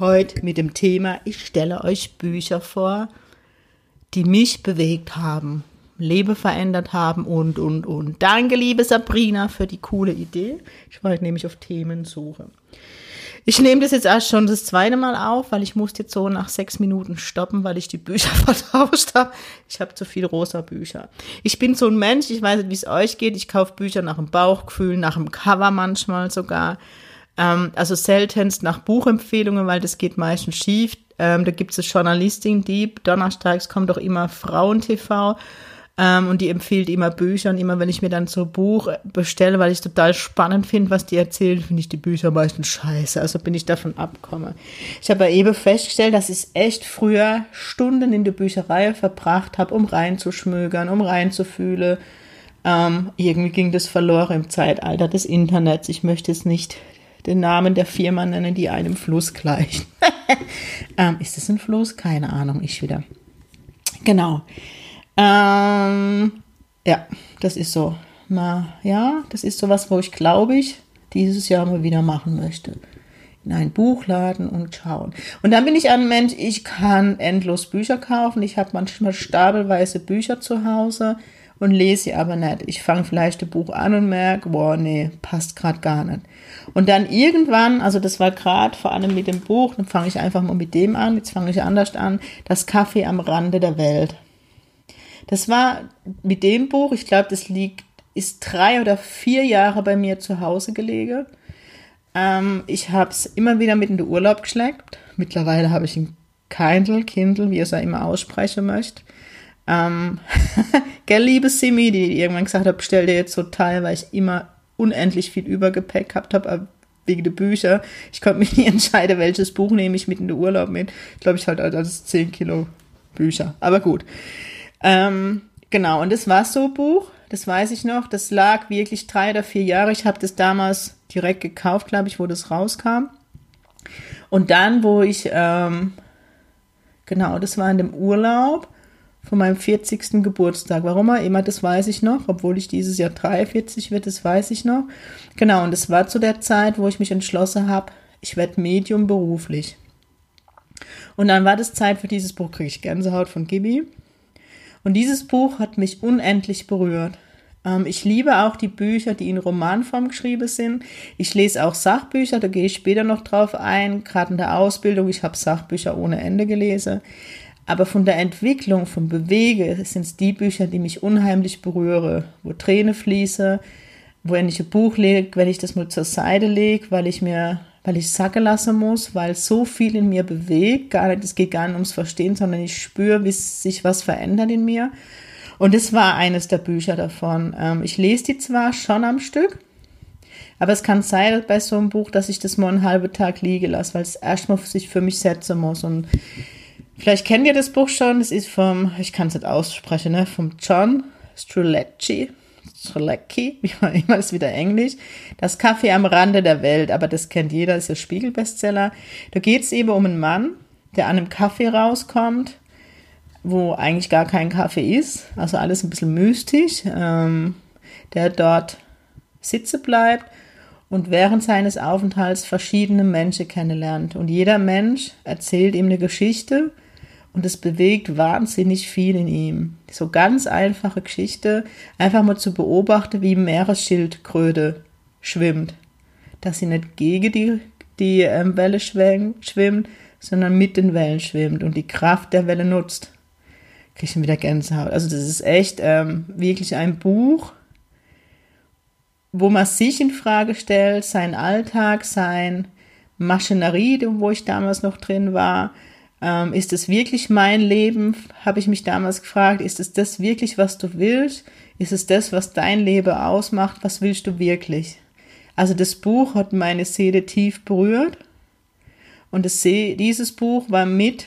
Heute mit dem Thema, ich stelle euch Bücher vor, die mich bewegt haben, Leben verändert haben und, und, und. Danke, liebe Sabrina, für die coole Idee. Ich war heute nämlich auf Themensuche. Ich nehme das jetzt erst schon das zweite Mal auf, weil ich musste jetzt so nach sechs Minuten stoppen, weil ich die Bücher vertauscht habe. Ich habe zu viel rosa Bücher. Ich bin so ein Mensch, ich weiß nicht, wie es euch geht. Ich kaufe Bücher nach dem Bauchgefühl, nach dem Cover manchmal sogar. Ähm, also seltenst nach Buchempfehlungen, weil das geht meistens schief. Ähm, da gibt es Journalistin Dieb. Donnerstags kommt doch immer Frauen-TV. Ähm, und die empfiehlt immer Bücher und immer, wenn ich mir dann so ein Buch bestelle, weil ich total spannend finde, was die erzählen, finde ich die Bücher meistens scheiße. Also bin ich davon abkomme. Ich habe eben festgestellt, dass ich echt früher Stunden in der Bücherei verbracht habe, um reinzuschmögern, um reinzufühlen. Ähm, irgendwie ging das verloren im Zeitalter des Internets. Ich möchte es nicht den Namen der Firma nennen, die einem Fluss gleicht. ähm, ist das ein Fluss? Keine Ahnung, ich wieder. Genau. Ähm, ja, das ist so. Na, ja, das ist so was, wo ich glaube ich dieses Jahr mal wieder machen möchte. In einen Buchladen und schauen. Und dann bin ich ein Mensch, ich kann endlos Bücher kaufen. Ich habe manchmal stapelweise Bücher zu Hause und lese sie aber nicht. Ich fange vielleicht ein Buch an und merke, boah, nee, passt gerade gar nicht. Und dann irgendwann, also das war gerade vor allem mit dem Buch, dann fange ich einfach mal mit dem an, jetzt fange ich anders an, das Kaffee am Rande der Welt. Das war mit dem Buch, ich glaube, das liegt, ist drei oder vier Jahre bei mir zu Hause gelegen. Ähm, ich habe es immer wieder mit in den Urlaub geschleckt. Mittlerweile habe ich ein Kindle, Kindle, wie es er immer aussprechen möchte. Ähm, gell, liebe Simi, die irgendwann gesagt hat, bestell dir jetzt so Teil, weil ich immer unendlich viel Übergepäck gehabt habe, äh, wegen der Bücher. Ich konnte mich nie entscheiden, welches Buch nehme ich mit in den Urlaub mit. Ich glaube, ich halt als 10 Kilo Bücher. Aber gut. Ähm, genau, und das war so ein Buch, das weiß ich noch. Das lag wirklich drei oder vier Jahre. Ich habe das damals direkt gekauft, glaube ich, wo das rauskam. Und dann, wo ich, ähm, genau, das war in dem Urlaub von meinem 40. Geburtstag. Warum auch immer, das weiß ich noch, obwohl ich dieses Jahr 43 wird, das weiß ich noch. Genau, und das war zu der Zeit, wo ich mich entschlossen habe, ich werde Medium beruflich. Und dann war das Zeit für dieses Buch, kriege ich Gänsehaut von Gibi. Und dieses Buch hat mich unendlich berührt. Ähm, ich liebe auch die Bücher, die in Romanform geschrieben sind. Ich lese auch Sachbücher, da gehe ich später noch drauf ein, gerade in der Ausbildung. Ich habe Sachbücher ohne Ende gelesen. Aber von der Entwicklung, vom Bewege, sind es die Bücher, die mich unheimlich berühren, wo Tränen fließen, wo ich ein Buch lege, wenn ich das mal zur Seite lege, weil ich mir weil ich sacken lassen muss, weil so viel in mir bewegt. Gar nicht, es geht gar nicht ums Verstehen, sondern ich spüre, wie sich was verändert in mir. Und es war eines der Bücher davon. Ähm, ich lese die zwar schon am Stück, aber es kann sein bei so einem Buch, dass ich das mal einen halben Tag liegen lasse, weil es erstmal sich für mich setzen muss. Und vielleicht kennt ihr das Buch schon. Es ist vom, ich kann es nicht aussprechen, ne, vom John Strulecki. Strzelecki, wie man immer ist wieder Englisch, das Kaffee am Rande der Welt, aber das kennt jeder, ist der Spiegelbestseller. Da geht es eben um einen Mann, der an einem Kaffee rauskommt, wo eigentlich gar kein Kaffee ist, also alles ein bisschen mystisch, ähm, der dort sitzen bleibt und während seines Aufenthalts verschiedene Menschen kennenlernt. Und jeder Mensch erzählt ihm eine Geschichte und es bewegt wahnsinnig viel in ihm. So ganz einfache Geschichte, einfach mal zu beobachten, wie Meeresschildkröte schwimmt. Dass sie nicht gegen die, die ähm, Welle schwimmt, sondern mit den Wellen schwimmt und die Kraft der Welle nutzt. Kriege ich wieder Gänsehaut. Also das ist echt ähm, wirklich ein Buch, wo man sich in Frage stellt, sein Alltag, sein Maschinerie, wo ich damals noch drin war, ähm, ist es wirklich mein Leben? Habe ich mich damals gefragt. Ist es das wirklich, was du willst? Ist es das, was dein Leben ausmacht? Was willst du wirklich? Also das Buch hat meine Seele tief berührt. Und das, dieses Buch war mit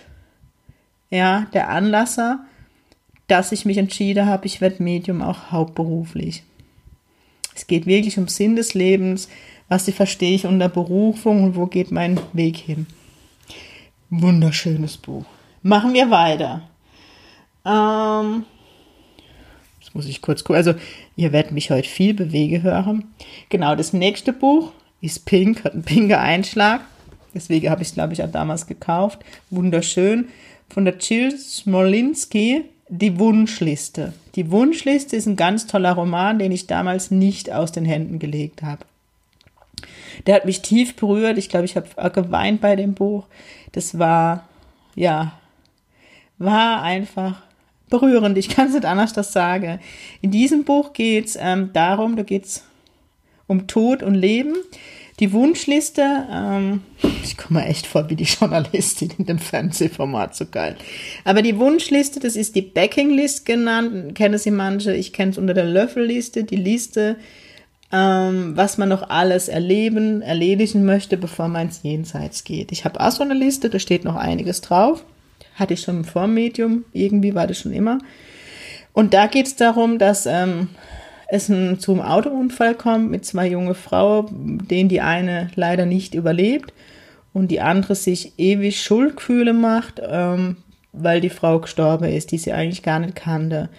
ja, der Anlasser, dass ich mich entschieden habe, ich werde Medium auch hauptberuflich. Es geht wirklich um Sinn des Lebens, was verstehe ich unter Berufung und wo geht mein Weg hin. Wunderschönes Buch. Machen wir weiter. Ähm, das muss ich kurz gucken. Also, ihr werdet mich heute viel bewegen hören. Genau, das nächste Buch ist Pink, hat einen pinker Einschlag. Deswegen habe ich es, glaube ich, auch damals gekauft. Wunderschön. Von der Jill Smolinski, Die Wunschliste. Die Wunschliste ist ein ganz toller Roman, den ich damals nicht aus den Händen gelegt habe. Der hat mich tief berührt. Ich glaube, ich habe geweint bei dem Buch. Das war, ja, war einfach berührend. Ich kann es nicht anders das sagen. In diesem Buch geht es ähm, darum, da geht es um Tod und Leben. Die Wunschliste, ähm, ich komme echt vor wie die Journalistin in dem Fernsehformat, so geil. Aber die Wunschliste, das ist die Backing-List genannt, kennen sie manche, ich kenne es unter der Löffelliste, die Liste, ähm, was man noch alles erleben, erledigen möchte, bevor man ins Jenseits geht. Ich habe auch so eine Liste, da steht noch einiges drauf. Hatte ich schon vor Medium, irgendwie war das schon immer. Und da geht es darum, dass ähm, es ein, zum Autounfall kommt mit zwei junge Frauen, denen die eine leider nicht überlebt und die andere sich ewig Schuldgefühle macht, ähm, weil die Frau gestorben ist, die sie eigentlich gar nicht kannte.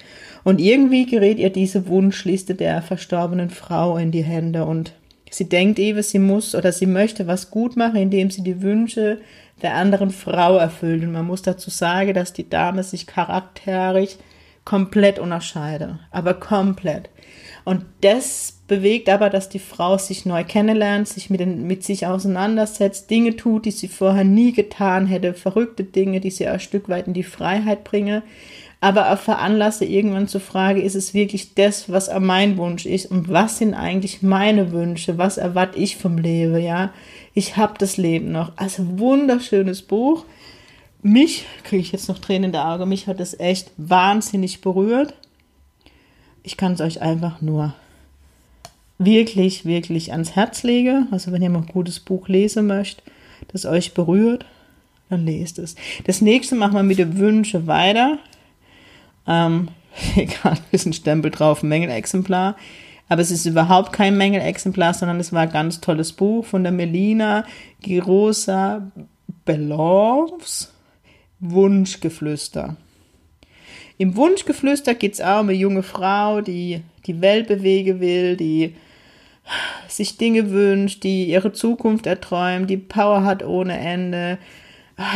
Und irgendwie gerät ihr diese Wunschliste der verstorbenen Frau in die Hände und sie denkt eben, sie muss oder sie möchte was gut machen, indem sie die Wünsche der anderen Frau erfüllt. Und man muss dazu sagen, dass die Dame sich charakterisch komplett unterscheidet, aber komplett. Und das bewegt aber, dass die Frau sich neu kennenlernt, sich mit, den, mit sich auseinandersetzt, Dinge tut, die sie vorher nie getan hätte, verrückte Dinge, die sie ein Stück weit in die Freiheit bringe, aber auch veranlasse irgendwann zu fragen, ist es wirklich das, was mein Wunsch ist und was sind eigentlich meine Wünsche, was erwarte ich vom Leben, ja? Ich habe das Leben noch. Also wunderschönes Buch. Mich, kriege ich jetzt noch Tränen in der Augen, mich hat es echt wahnsinnig berührt ich kann es euch einfach nur wirklich, wirklich ans Herz legen. Also wenn ihr mal ein gutes Buch lesen möchtet, das euch berührt, dann lest es. Das nächste machen wir mit den Wünschen weiter. Ähm, egal, ist ein Stempel drauf, Mängelexemplar. Aber es ist überhaupt kein Mängelexemplar, sondern es war ein ganz tolles Buch von der Melina Girosa Belovs Wunschgeflüster. Im Wunschgeflüster geht es auch um eine junge Frau, die die Welt bewegen will, die sich Dinge wünscht, die ihre Zukunft erträumt, die Power hat ohne Ende,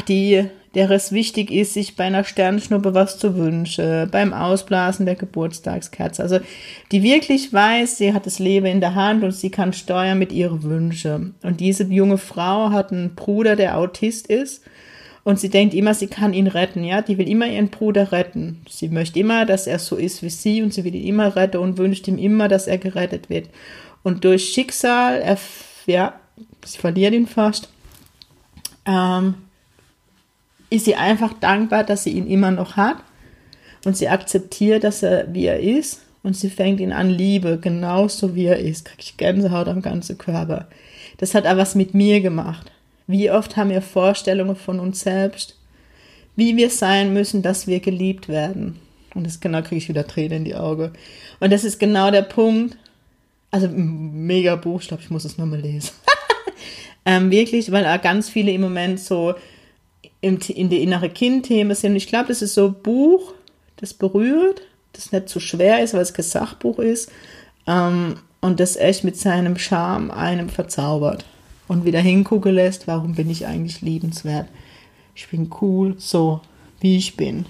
die, der es wichtig ist, sich bei einer Sternschnuppe was zu wünschen, beim Ausblasen der Geburtstagskerze. Also die wirklich weiß, sie hat das Leben in der Hand und sie kann steuern mit ihren Wünschen. Und diese junge Frau hat einen Bruder, der Autist ist und sie denkt immer, sie kann ihn retten, ja. Die will immer ihren Bruder retten. Sie möchte immer, dass er so ist wie sie und sie will ihn immer retten und wünscht ihm immer, dass er gerettet wird. Und durch Schicksal, ja, sie verliert ihn fast, ähm, ist sie einfach dankbar, dass sie ihn immer noch hat. Und sie akzeptiert, dass er wie er ist. Und sie fängt ihn an Liebe, genauso wie er ist. Krieg ich Gänsehaut am ganzen Körper. Das hat er was mit mir gemacht. Wie oft haben wir Vorstellungen von uns selbst, wie wir sein müssen, dass wir geliebt werden. Und das genau kriege ich wieder Tränen in die Augen. Und das ist genau der Punkt. Also mega Buch, ich glaube, ich muss es nochmal lesen. ähm, wirklich, weil ganz viele im Moment so in, in die innere Kind-Themen sind. Ich glaube, das ist so ein Buch, das berührt, das nicht zu so schwer ist, weil es kein Sachbuch ist. Ähm, und das echt mit seinem Charme einem verzaubert und wieder hingucken lässt, warum bin ich eigentlich liebenswert? Ich bin cool, so wie ich bin.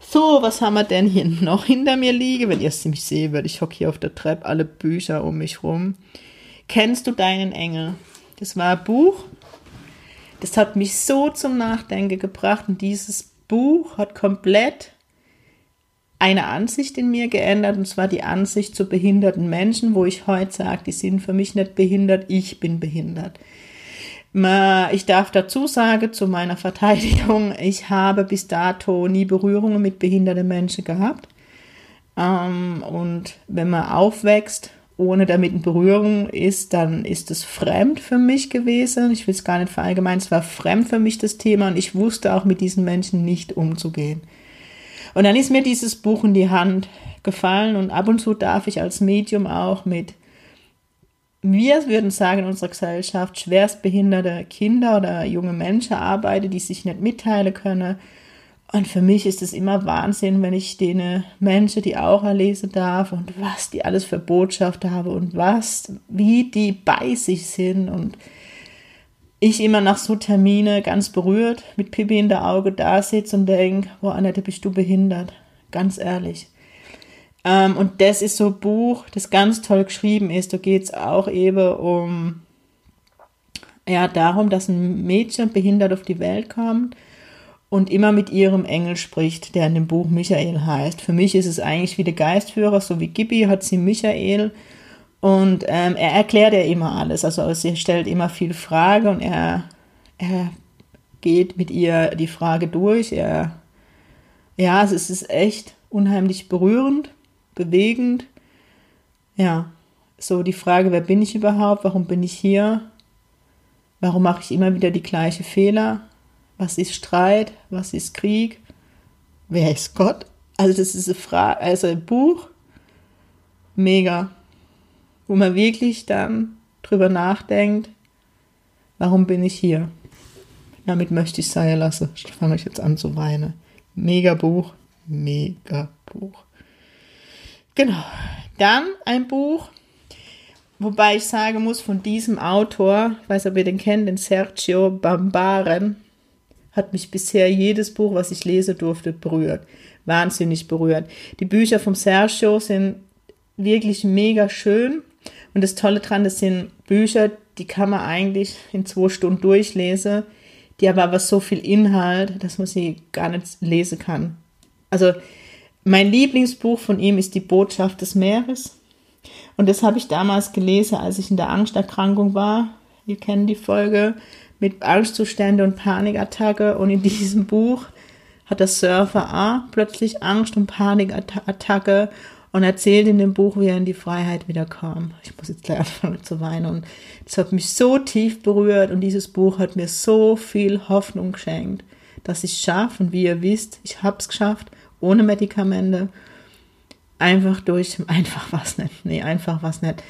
So, was haben wir denn hier noch hinter mir liegen? Wenn ihr es mich sehen würdet, ich hocke hier auf der Treppe, alle Bücher um mich rum. Kennst du deinen Engel? Das war ein Buch. Das hat mich so zum Nachdenken gebracht und dieses Buch hat komplett eine Ansicht in mir geändert, und zwar die Ansicht zu behinderten Menschen, wo ich heute sage, die sind für mich nicht behindert, ich bin behindert. Ich darf dazu sagen, zu meiner Verteidigung, ich habe bis dato nie Berührungen mit behinderten Menschen gehabt. Ähm, und wenn man aufwächst ohne damit in Berührung ist, dann ist es fremd für mich gewesen. Ich will es gar nicht verallgemeinern, es war fremd für mich das Thema und ich wusste auch mit diesen Menschen nicht umzugehen. Und dann ist mir dieses Buch in die Hand gefallen und ab und zu darf ich als Medium auch mit, wir würden sagen in unserer Gesellschaft, schwerstbehinderte Kinder oder junge Menschen arbeiten, die sich nicht mitteilen können und für mich ist es immer Wahnsinn, wenn ich denen Menschen die auch erlesen darf und was die alles für Botschaft haben und was, wie die bei sich sind und ich immer nach so Termine ganz berührt mit Pippi in der Auge da sitze und denke, boah, Annette, bist du behindert? Ganz ehrlich. Ähm, und das ist so ein Buch, das ganz toll geschrieben ist. Da geht es auch eben um, ja, darum, dass ein Mädchen behindert auf die Welt kommt und immer mit ihrem Engel spricht, der in dem Buch Michael heißt. Für mich ist es eigentlich wie der Geistführer, so wie Gibi hat sie Michael. Und ähm, er erklärt ja immer alles. Also sie stellt immer viel Frage und er, er geht mit ihr die Frage durch. Er, ja, es ist echt unheimlich berührend, bewegend. Ja, so die Frage, wer bin ich überhaupt? Warum bin ich hier? Warum mache ich immer wieder die gleichen Fehler? Was ist Streit? Was ist Krieg? Wer ist Gott? Also das ist eine Frage, also ein Buch, mega, wo man wirklich dann drüber nachdenkt, warum bin ich hier? Damit möchte ich sein lassen. Ich fange euch jetzt an zu weinen. Mega Buch, mega Buch. Genau. Dann ein Buch, wobei ich sagen muss, von diesem Autor, weiß ob ihr den kennt, den Sergio Bambaren, hat mich bisher jedes Buch, was ich lesen durfte, berührt. Wahnsinnig berührt. Die Bücher vom Sergio sind wirklich mega schön. Und das Tolle dran, das sind Bücher, die kann man eigentlich in zwei Stunden durchlesen, die aber aber so viel Inhalt, dass man sie gar nicht lesen kann. Also mein Lieblingsbuch von ihm ist Die Botschaft des Meeres. Und das habe ich damals gelesen, als ich in der Angsterkrankung war. Ihr kennt die Folge mit Angstzustände und Panikattacke. Und in diesem Buch hat der Surfer A plötzlich Angst und Panikattacke und erzählt in dem Buch, wie er in die Freiheit wieder. Ich muss jetzt gleich anfangen zu weinen. Und das hat mich so tief berührt und dieses Buch hat mir so viel Hoffnung geschenkt, dass ich es schaffe. Und wie ihr wisst, ich habe es geschafft, ohne Medikamente. Einfach durch, einfach was nicht, nee, einfach was nicht.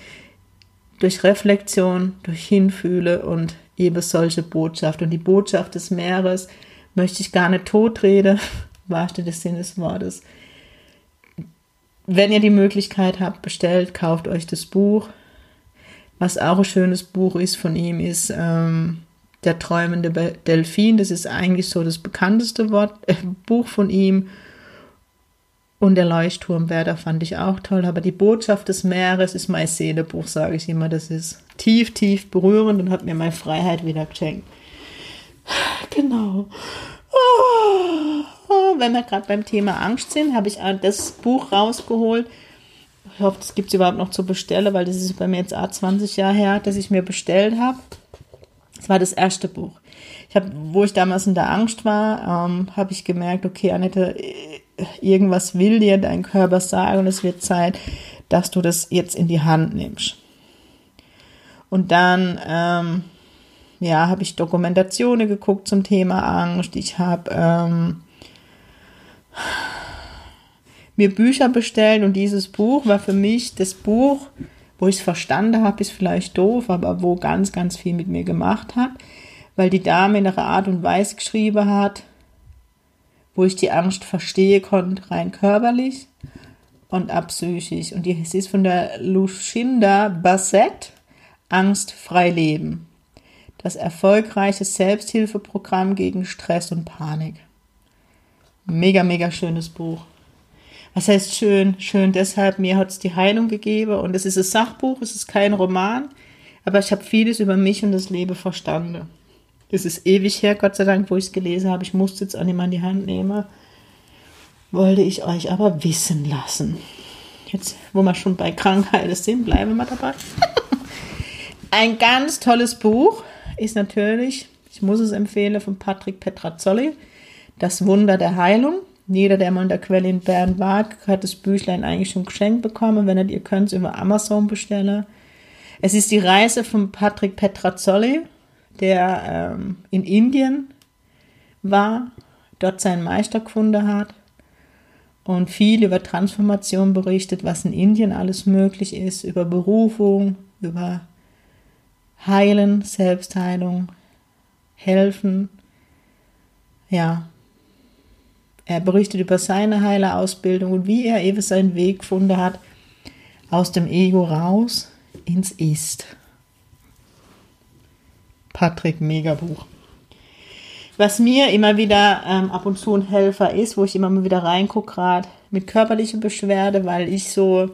Durch Reflexion, durch Hinfühle und eben solche Botschaft. Und die Botschaft des Meeres möchte ich gar nicht totreden, wahrste des Sinne des Wortes. Wenn ihr die Möglichkeit habt, bestellt, kauft euch das Buch. Was auch ein schönes Buch ist von ihm, ist ähm, Der träumende Delfin. Das ist eigentlich so das bekannteste Wort, äh, Buch von ihm. Und der Leuchtturmwärter fand ich auch toll. Aber die Botschaft des Meeres ist mein Seelebuch, sage ich immer. Das ist tief, tief berührend und hat mir meine Freiheit wieder geschenkt. Genau. Oh, wenn wir gerade beim Thema Angst sind, habe ich das Buch rausgeholt. Ich hoffe, das gibt es überhaupt noch zu bestellen, weil das ist bei mir jetzt 20 Jahre her, dass ich mir bestellt habe. Das war das erste Buch. Ich habe, wo ich damals in der Angst war, ähm, habe ich gemerkt, okay, Annette, irgendwas will dir dein Körper sagen und es wird Zeit, dass du das jetzt in die Hand nimmst. Und dann, ähm, ja, habe ich Dokumentationen geguckt zum Thema Angst. Ich habe ähm, mir Bücher bestellt und dieses Buch war für mich das Buch, wo ich es verstanden habe, ist vielleicht doof, aber wo ganz, ganz viel mit mir gemacht hat, weil die Dame in ihrer Art und Weise geschrieben hat, wo ich die Angst verstehe konnte, rein körperlich und abpsychisch. Und die, ist von der Lucinda Bassett, Angst frei leben. Das erfolgreiche Selbsthilfeprogramm gegen Stress und Panik. Mega, mega schönes Buch. Was heißt schön? Schön deshalb, mir hat es die Heilung gegeben und es ist ein Sachbuch, es ist kein Roman, aber ich habe vieles über mich und das Leben verstanden. Es ist ewig her, Gott sei Dank, wo ich es gelesen habe. Ich musste es auch nicht mal in die Hand nehmen. Wollte ich euch aber wissen lassen. Jetzt, wo wir schon bei Krankheiten sind, bleiben wir dabei. Ein ganz tolles Buch ist natürlich, ich muss es empfehlen, von Patrick Petrazzoli, Das Wunder der Heilung. Jeder, der mal in der Quelle in Bern war, hat das Büchlein eigentlich schon geschenkt bekommen. Wenn ihr könnt es über Amazon bestellen. Es ist die Reise von Patrick Petrazzoli, der ähm, in Indien war, dort seinen Meister gefunden hat und viel über Transformation berichtet, was in Indien alles möglich ist, über Berufung, über Heilen, Selbstheilung, Helfen. Ja, er berichtet über seine Heilerausbildung und wie er eben seinen Weg gefunden hat, aus dem Ego raus ins Ist. Patrick, Megabuch. Was mir immer wieder ähm, ab und zu ein Helfer ist, wo ich immer mal wieder reingucke, gerade mit körperlicher Beschwerde, weil ich so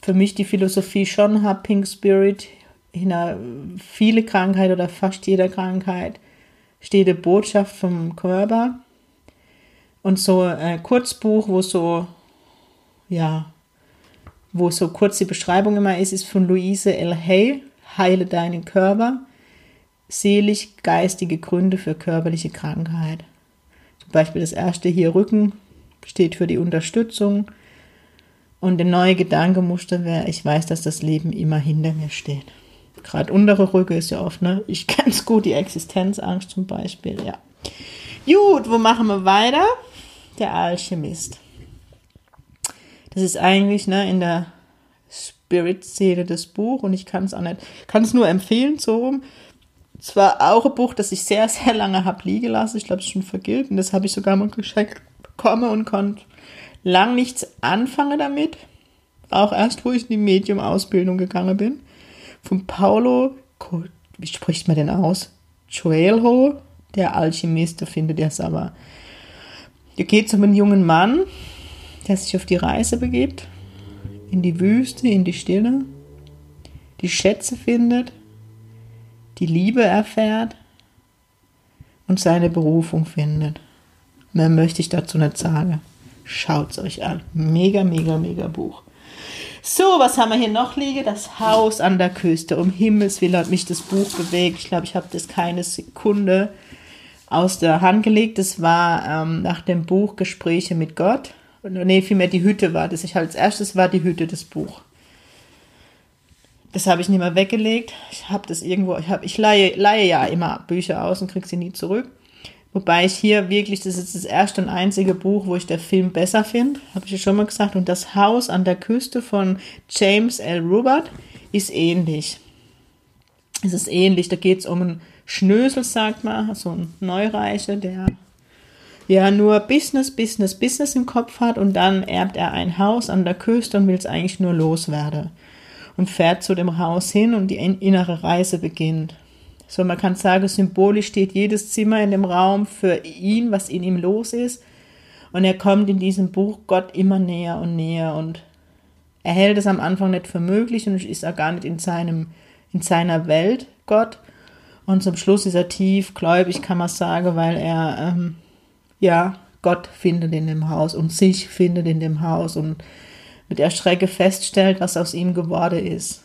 für mich die Philosophie schon habe, Pink Spirit, in einer viele Krankheit oder fast jeder Krankheit steht eine Botschaft vom Körper. Und so ein Kurzbuch, wo so, ja, wo so kurz die Beschreibung immer ist, ist von Louise L. Hay, Heile deinen Körper, selig geistige Gründe für körperliche Krankheit. Zum Beispiel das erste hier Rücken steht für die Unterstützung und der neue Gedankenmuster wäre, ich weiß, dass das Leben immer hinter mir steht. Gerade untere Rücke ist ja oft, ne? Ich kenne es gut, die Existenzangst zum Beispiel, ja. Gut, wo machen wir weiter? Der Alchemist. Das ist eigentlich ne, in der Spirit-Szene das Buch und ich kann es auch nicht, kann es nur empfehlen, so rum. Es war auch ein Buch, das ich sehr, sehr lange habe liegen lassen. Ich glaube, es ist schon vergilt und das habe ich sogar mal geschenkt bekommen und konnte lang nichts anfangen damit. Auch erst, wo ich in die Medium-Ausbildung gegangen bin. Von Paulo, wie spricht man denn aus? Coelho, der Alchemist, da findet ihr es aber. Hier geht es um einen jungen Mann, der sich auf die Reise begibt, in die Wüste, in die Stille, die Schätze findet, die Liebe erfährt und seine Berufung findet. Mehr möchte ich dazu nicht sagen. Schaut es euch an. Mega, mega, mega Buch. So, was haben wir hier noch liegen? Das Haus an der Küste. Um Himmels Willen hat mich das Buch bewegt. Ich glaube, ich habe das keine Sekunde aus der Hand gelegt. Das war ähm, nach dem Buch Gespräche mit Gott nee, vielmehr die Hütte war das. Ich als erstes war die Hütte das Buch. Das habe ich nicht mehr weggelegt. Ich habe das irgendwo, ich, hab, ich leihe, leihe ja immer Bücher aus und kriege sie nie zurück. Wobei ich hier wirklich, das ist das erste und einzige Buch, wo ich der Film besser finde, habe ich ja schon mal gesagt. Und das Haus an der Küste von James L. Robert ist ähnlich. Es ist ähnlich, da geht es um einen Schnösel, sagt man, so ein Neureicher, der ja nur Business, Business, Business im Kopf hat und dann erbt er ein Haus an der Küste und will es eigentlich nur loswerden und fährt zu dem Haus hin und die innere Reise beginnt. So, man kann sagen, symbolisch steht jedes Zimmer in dem Raum für ihn, was in ihm los ist. Und er kommt in diesem Buch Gott immer näher und näher und er hält es am Anfang nicht für möglich und ist auch gar nicht in seinem, in seiner Welt Gott. Und zum Schluss ist er tief gläubig, kann man sagen, weil er ähm, ja, Gott findet in dem Haus und sich findet in dem Haus und mit Erschrecke feststellt, was aus ihm geworden ist.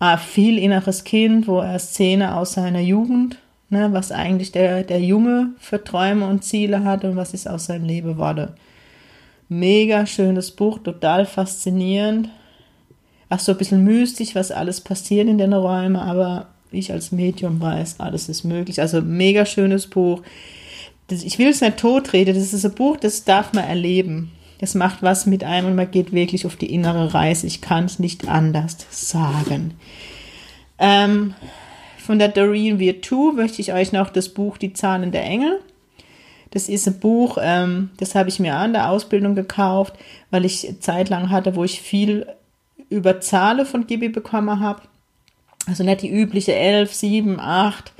Ein viel inneres Kind, wo er Szene aus seiner Jugend, ne, was eigentlich der, der Junge für Träume und Ziele hat und was ist aus seinem Leben geworden. Mega schönes Buch, total faszinierend. Ach so ein bisschen mystisch, was alles passiert in den Räumen, aber ich als Medium weiß, alles ist möglich. Also mega schönes Buch das, ich will es nicht totreden, das ist ein Buch, das darf man erleben. Das macht was mit einem und man geht wirklich auf die innere Reise. Ich kann es nicht anders sagen. Ähm, von der Doreen Virtue möchte ich euch noch das Buch Die Zahlen der Engel. Das ist ein Buch, ähm, das habe ich mir an der Ausbildung gekauft, weil ich zeitlang hatte, wo ich viel über Zahlen von Gibi bekommen habe. Also nicht die übliche 11, 7, 8,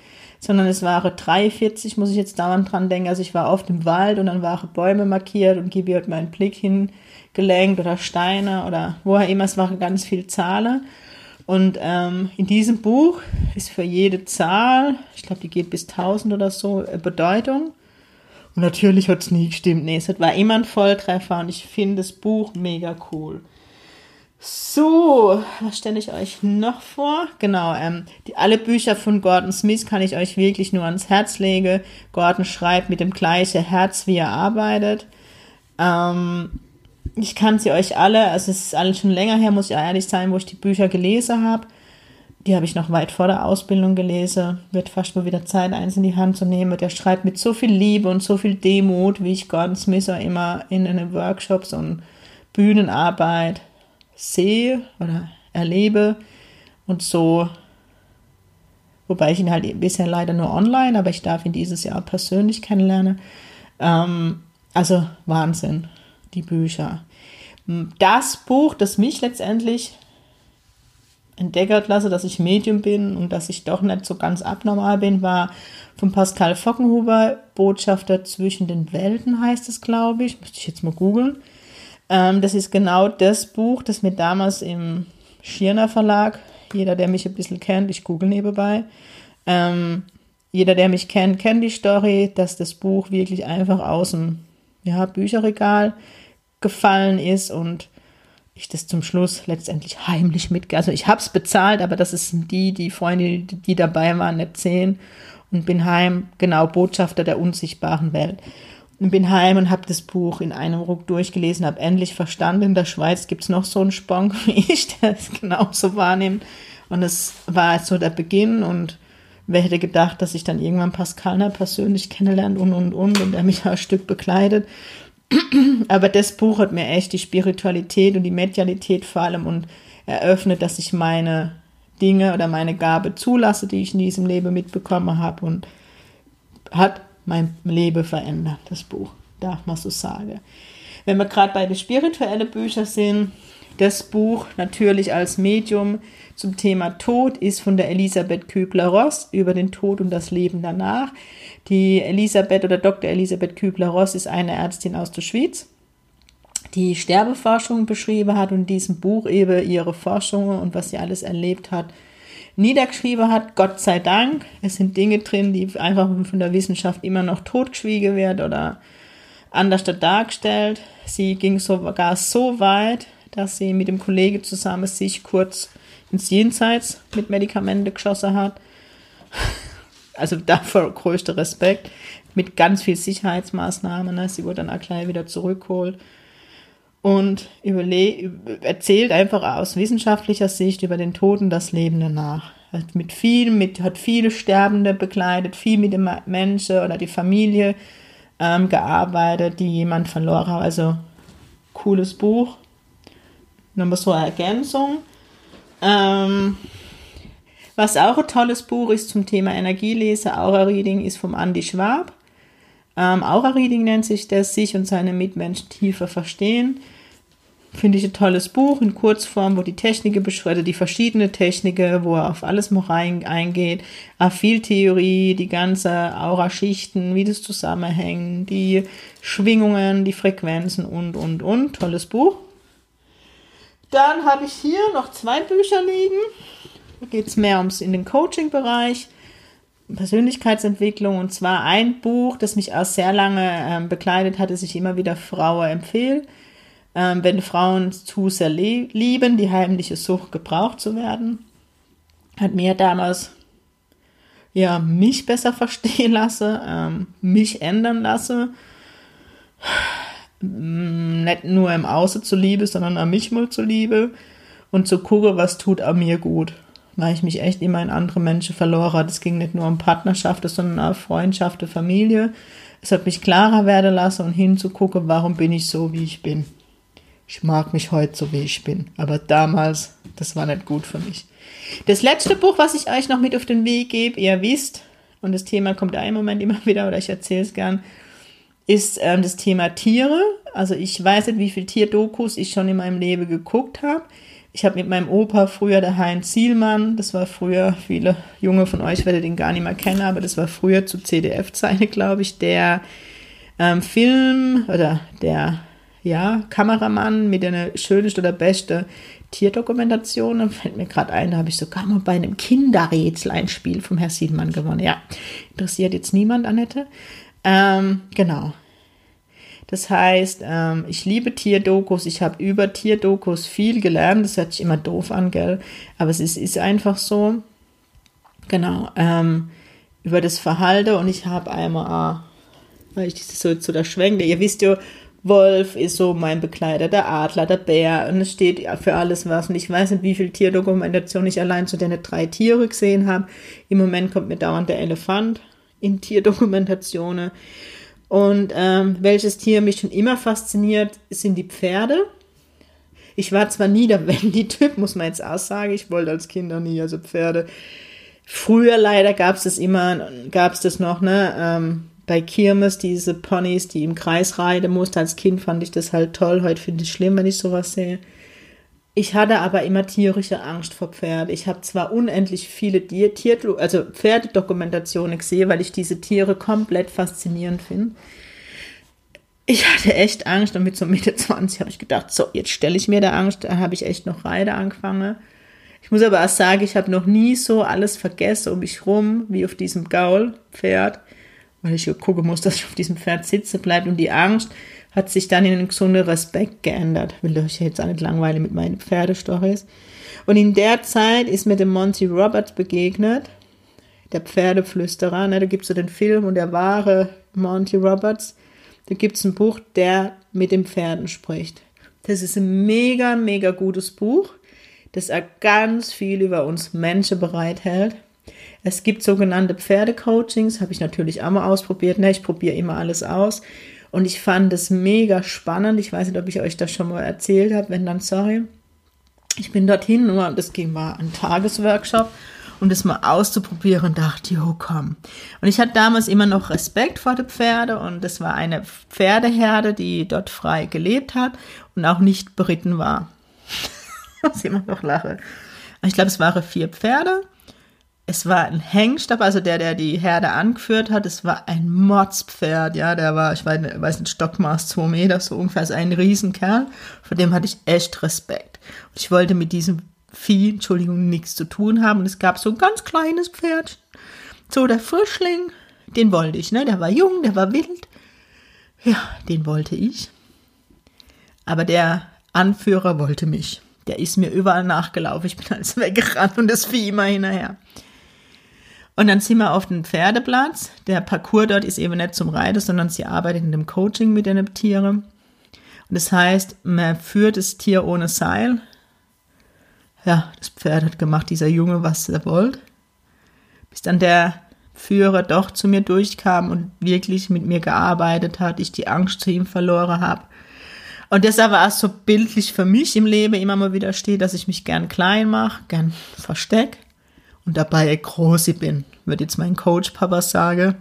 sondern es waren 3,40, muss ich jetzt dauernd dran denken. Also ich war auf dem Wald und dann waren Bäume markiert und Gibi hat meinen Blick hingelenkt oder Steine oder woher immer, es waren ganz viele Zahlen. Und ähm, in diesem Buch ist für jede Zahl, ich glaube, die geht bis 1000 oder so, Bedeutung. Und natürlich hat es nie gestimmt. Nee, es war immer ein Volltreffer und ich finde das Buch mega cool. So, was stelle ich euch noch vor? Genau, ähm, die, alle Bücher von Gordon Smith kann ich euch wirklich nur ans Herz legen. Gordon schreibt mit dem gleichen Herz, wie er arbeitet. Ähm, ich kann sie euch alle, also es ist alles schon länger her, muss ich ehrlich sein, wo ich die Bücher gelesen habe. Die habe ich noch weit vor der Ausbildung gelesen. Wird fast mal wieder Zeit, eins in die Hand zu nehmen. Der schreibt mit so viel Liebe und so viel Demut, wie ich Gordon Smith auch immer in den Workshops und Bühnenarbeit sehe oder erlebe. Und so, wobei ich ihn halt bisher leider nur online, aber ich darf ihn dieses Jahr persönlich kennenlernen. Ähm, also Wahnsinn, die Bücher. Das Buch, das mich letztendlich entdeckert lasse, dass ich Medium bin und dass ich doch nicht so ganz abnormal bin, war von Pascal Fockenhuber, Botschafter zwischen den Welten heißt es, glaube ich. Müsste ich jetzt mal googeln. Ähm, das ist genau das Buch, das mir damals im Schirner Verlag, jeder, der mich ein bisschen kennt, ich google nebenbei, ähm, jeder, der mich kennt, kennt die Story, dass das Buch wirklich einfach aus dem ja, Bücherregal gefallen ist und ich das zum Schluss letztendlich heimlich mitge... Also ich habe es bezahlt, aber das ist die, die Freunde, die, die dabei waren, nicht sehen. Und bin heim, genau, Botschafter der unsichtbaren Welt. Und bin heim und habe das Buch in einem Ruck durchgelesen, habe endlich verstanden, in der Schweiz gibt es noch so einen Sponk wie ich, der es genauso wahrnimmt. Und es war so der Beginn und wer hätte gedacht, dass ich dann irgendwann Pascalner persönlich kennenlernt und, und, und und der mich ein Stück begleitet. Aber das Buch hat mir echt die Spiritualität und die Medialität vor allem und eröffnet, dass ich meine Dinge oder meine Gabe zulasse, die ich in diesem Leben mitbekommen habe und hat mein Leben verändert, das Buch, darf man so sagen. Wenn wir gerade bei den spirituellen Büchern sind, das Buch natürlich als Medium zum Thema Tod ist von der Elisabeth Kübler-Ross über den Tod und das Leben danach. Die Elisabeth oder Dr. Elisabeth Kübler-Ross ist eine Ärztin aus der Schweiz, die Sterbeforschung beschrieben hat und in diesem Buch eben ihre Forschungen und was sie alles erlebt hat, niedergeschrieben hat. Gott sei Dank. Es sind Dinge drin, die einfach von der Wissenschaft immer noch totgeschwiegen werden oder anders dargestellt. Sie ging sogar so weit, dass sie mit dem Kollegen zusammen sich kurz ins Jenseits mit Medikamenten geschossen hat also davor größter Respekt, mit ganz viel Sicherheitsmaßnahmen. Ne? Sie wurde dann auch gleich wieder zurückgeholt und erzählt einfach aus wissenschaftlicher Sicht über den Tod und das Leben danach. Hat mit viel, mit, hat viele Sterbende begleitet, viel mit dem Menschen oder die Familie ähm, gearbeitet, die jemand verloren hat. Also cooles Buch. Nochmal so eine Ergänzung. Ähm, was auch ein tolles Buch ist zum Thema Energielese, Aura Reading, ist vom Andy Schwab. Ähm, Aura Reading nennt sich das, sich und seine Mitmenschen tiefer verstehen. Finde ich ein tolles Buch in Kurzform, wo die Techniken beschreibt, die verschiedenen Techniken, wo er auf alles mal rein, eingeht. Auch viel Theorie, die ganze Aura-Schichten, wie das zusammenhängt, die Schwingungen, die Frequenzen und, und, und. Tolles Buch. Dann habe ich hier noch zwei Bücher liegen geht es mehr ums in den Coaching-Bereich, Persönlichkeitsentwicklung und zwar ein Buch, das mich auch sehr lange ähm, begleitet hat, das ich immer wieder Frauen empfehle. Ähm, wenn Frauen zu sehr lieben, die heimliche Sucht gebraucht zu werden, hat mir damals ja mich besser verstehen lassen, ähm, mich ändern lassen, nicht nur im Außen zu liebe, sondern an mich mal zu liebe und zu gucken, was tut an mir gut weil ich mich echt immer in andere Menschen verloren habe. Es ging nicht nur um Partnerschaft, sondern auch Freundschaft, Familie. Es hat mich klarer werden lassen und hinzugucken, warum bin ich so, wie ich bin. Ich mag mich heute so, wie ich bin. Aber damals, das war nicht gut für mich. Das letzte Buch, was ich euch noch mit auf den Weg gebe, ihr wisst, und das Thema kommt da im Moment immer wieder, oder ich erzähle es gern, ist ähm, das Thema Tiere. Also ich weiß nicht, wie viele Tierdokus ich schon in meinem Leben geguckt habe. Ich habe mit meinem Opa früher der Heinz Zielmann, das war früher, viele Junge von euch werdet ihn gar nicht mehr kennen, aber das war früher zu CDF-Zeiten, glaube ich, der ähm, Film oder der ja, Kameramann mit einer schönsten oder besten Tierdokumentation. Da fällt mir gerade ein, da habe ich sogar mal bei einem Kinderrätsel ein Spiel vom Herr Siedmann gewonnen. Ja, interessiert jetzt niemand, Annette. Ähm, genau. Das heißt, ähm, ich liebe Tierdokus. Ich habe über Tierdokus viel gelernt. Das hört sich immer doof an, gell? Aber es ist, ist einfach so. Genau. Ähm, über das Verhalten und ich habe einmal, weil ich das so zu der Schwenke, ihr wisst ja, Wolf ist so mein Begleiter, der Adler, der Bär und es steht für alles was. Und ich weiß nicht, wie viel Tierdokumentation ich allein zu den drei Tiere gesehen habe. Im Moment kommt mir dauernd der Elefant in Tierdokumentationen. Und ähm, welches Tier mich schon immer fasziniert, sind die Pferde. Ich war zwar nie der Wendy-Typ, muss man jetzt auch sagen. Ich wollte als Kind auch nie, also Pferde. Früher leider gab es das immer, gab es das noch, ne? Ähm, bei Kirmes diese Ponys, die im Kreis reiten mussten. Als Kind fand ich das halt toll. Heute finde ich es schlimm, wenn ich sowas sehe. Ich hatte aber immer tierische Angst vor Pferde. Ich habe zwar unendlich viele Tier, Tier also Pferdedokumentationen gesehen, weil ich diese Tiere komplett faszinierend finde. Ich hatte echt Angst und mit so Mitte 20 habe ich gedacht, so, jetzt stelle ich mir da Angst. Da habe ich echt noch Reide angefangen. Ich muss aber auch sagen, ich habe noch nie so alles vergessen um mich rum wie auf diesem Gaul-Pferd weil ich gucken muss, dass ich auf diesem Pferd sitze bleibt und die Angst hat sich dann in einen gesunden Respekt geändert. Will euch jetzt auch nicht langweilen mit meinen Pferdestories. Und in der Zeit ist mir dem Monty Roberts begegnet, der Pferdeflüsterer. Ne? Da gibt es so den Film und der wahre Monty Roberts. Da gibt es ein Buch, der mit den Pferden spricht. Das ist ein mega, mega gutes Buch, das er ganz viel über uns Menschen bereithält. Es gibt sogenannte Pferdecoachings, habe ich natürlich auch mal ausprobiert. Ne? Ich probiere immer alles aus. Und ich fand es mega spannend. Ich weiß nicht, ob ich euch das schon mal erzählt habe. Wenn dann, sorry. Ich bin dorthin, nur das ging mal ein Tagesworkshop, um das mal auszuprobieren und dachte, jo, komm. Und ich hatte damals immer noch Respekt vor den Pferde und das war eine Pferdeherde, die dort frei gelebt hat und auch nicht beritten war. Ich immer noch lache. Ich glaube, es waren vier Pferde es war ein Hengstab, also der, der die Herde angeführt hat, es war ein Motzpferd, ja, der war, ich weiß nicht, Stockmaß zwei Meter, so ungefähr, also ein Riesenkerl, vor dem hatte ich echt Respekt. Und ich wollte mit diesem Vieh, Entschuldigung, nichts zu tun haben und es gab so ein ganz kleines Pferd, so der Frischling, den wollte ich, ne, der war jung, der war wild, ja, den wollte ich. Aber der Anführer wollte mich. Der ist mir überall nachgelaufen. Ich bin alles weggerannt und das Vieh immer hinterher. Und dann sind wir auf dem Pferdeplatz. Der Parcours dort ist eben nicht zum Reiten, sondern sie arbeitet in dem Coaching mit den Tieren. Und das heißt, man führt das Tier ohne Seil. Ja, das Pferd hat gemacht, dieser Junge, was er wollte. Bis dann der Führer doch zu mir durchkam und wirklich mit mir gearbeitet hat, ich die Angst zu ihm verloren habe. Und das aber auch so bildlich für mich im Leben immer mal wieder steht, dass ich mich gern klein mache, gern versteck und dabei groß bin, würde jetzt mein Coach Papa sagen.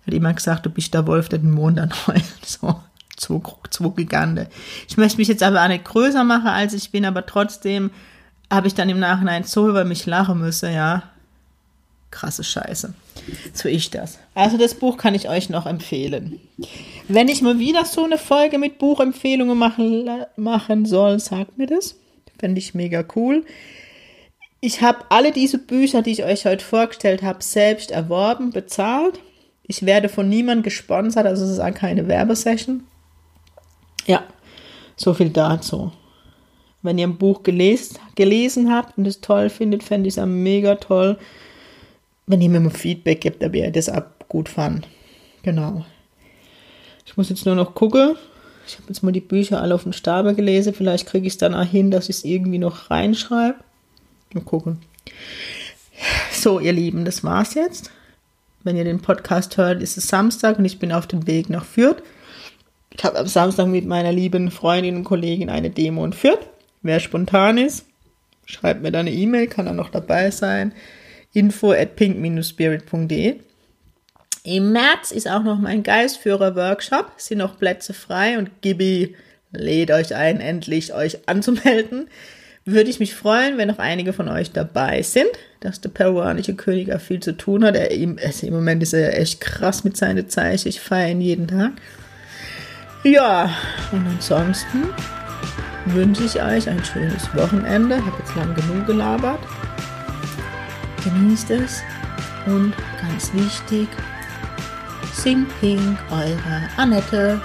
Er hat immer gesagt, du bist der Wolf, der den Mond anheult. So, zwei, zwei Gigante. Ich möchte mich jetzt aber auch nicht größer machen, als ich bin, aber trotzdem habe ich dann im Nachhinein so über mich lachen müssen, ja. Krasse Scheiße. So ich das. Also das Buch kann ich euch noch empfehlen. Wenn ich mal wieder so eine Folge mit Buchempfehlungen machen, machen soll, sagt mir das. Fände ich mega cool. Ich habe alle diese Bücher, die ich euch heute vorgestellt habe, selbst erworben, bezahlt. Ich werde von niemandem gesponsert, also es ist auch keine Werbesession. Ja, so viel dazu. Wenn ihr ein Buch gelesen, gelesen habt und es toll findet, fände ich es mega toll, wenn ihr mir mal Feedback gibt, ob ihr das auch gut fand. Genau. Ich muss jetzt nur noch gucken. Ich habe jetzt mal die Bücher alle auf dem Stapel gelesen. Vielleicht kriege ich es dann auch hin, dass ich es irgendwie noch reinschreibe. Mal gucken. So, ihr Lieben, das war's jetzt. Wenn ihr den Podcast hört, ist es Samstag und ich bin auf dem Weg nach Fürth. Ich habe am Samstag mit meiner lieben Freundin und Kollegin eine Demo in Fürth. Wer spontan ist, schreibt mir da eine E-Mail, kann er noch dabei sein. Info at pink-spirit.de. Im März ist auch noch mein Geistführer-Workshop. Sind noch Plätze frei und Gibi lädt euch ein, endlich euch anzumelden würde ich mich freuen, wenn noch einige von euch dabei sind, dass der peruanische König auch viel zu tun hat. Er, also Im Moment ist er echt krass mit seinen Zeichen. Ich feiere ihn jeden Tag. Ja, und ansonsten wünsche ich euch ein schönes Wochenende. Ich habe jetzt lang genug gelabert. Genießt es und ganz wichtig, sing pink, eure Annette.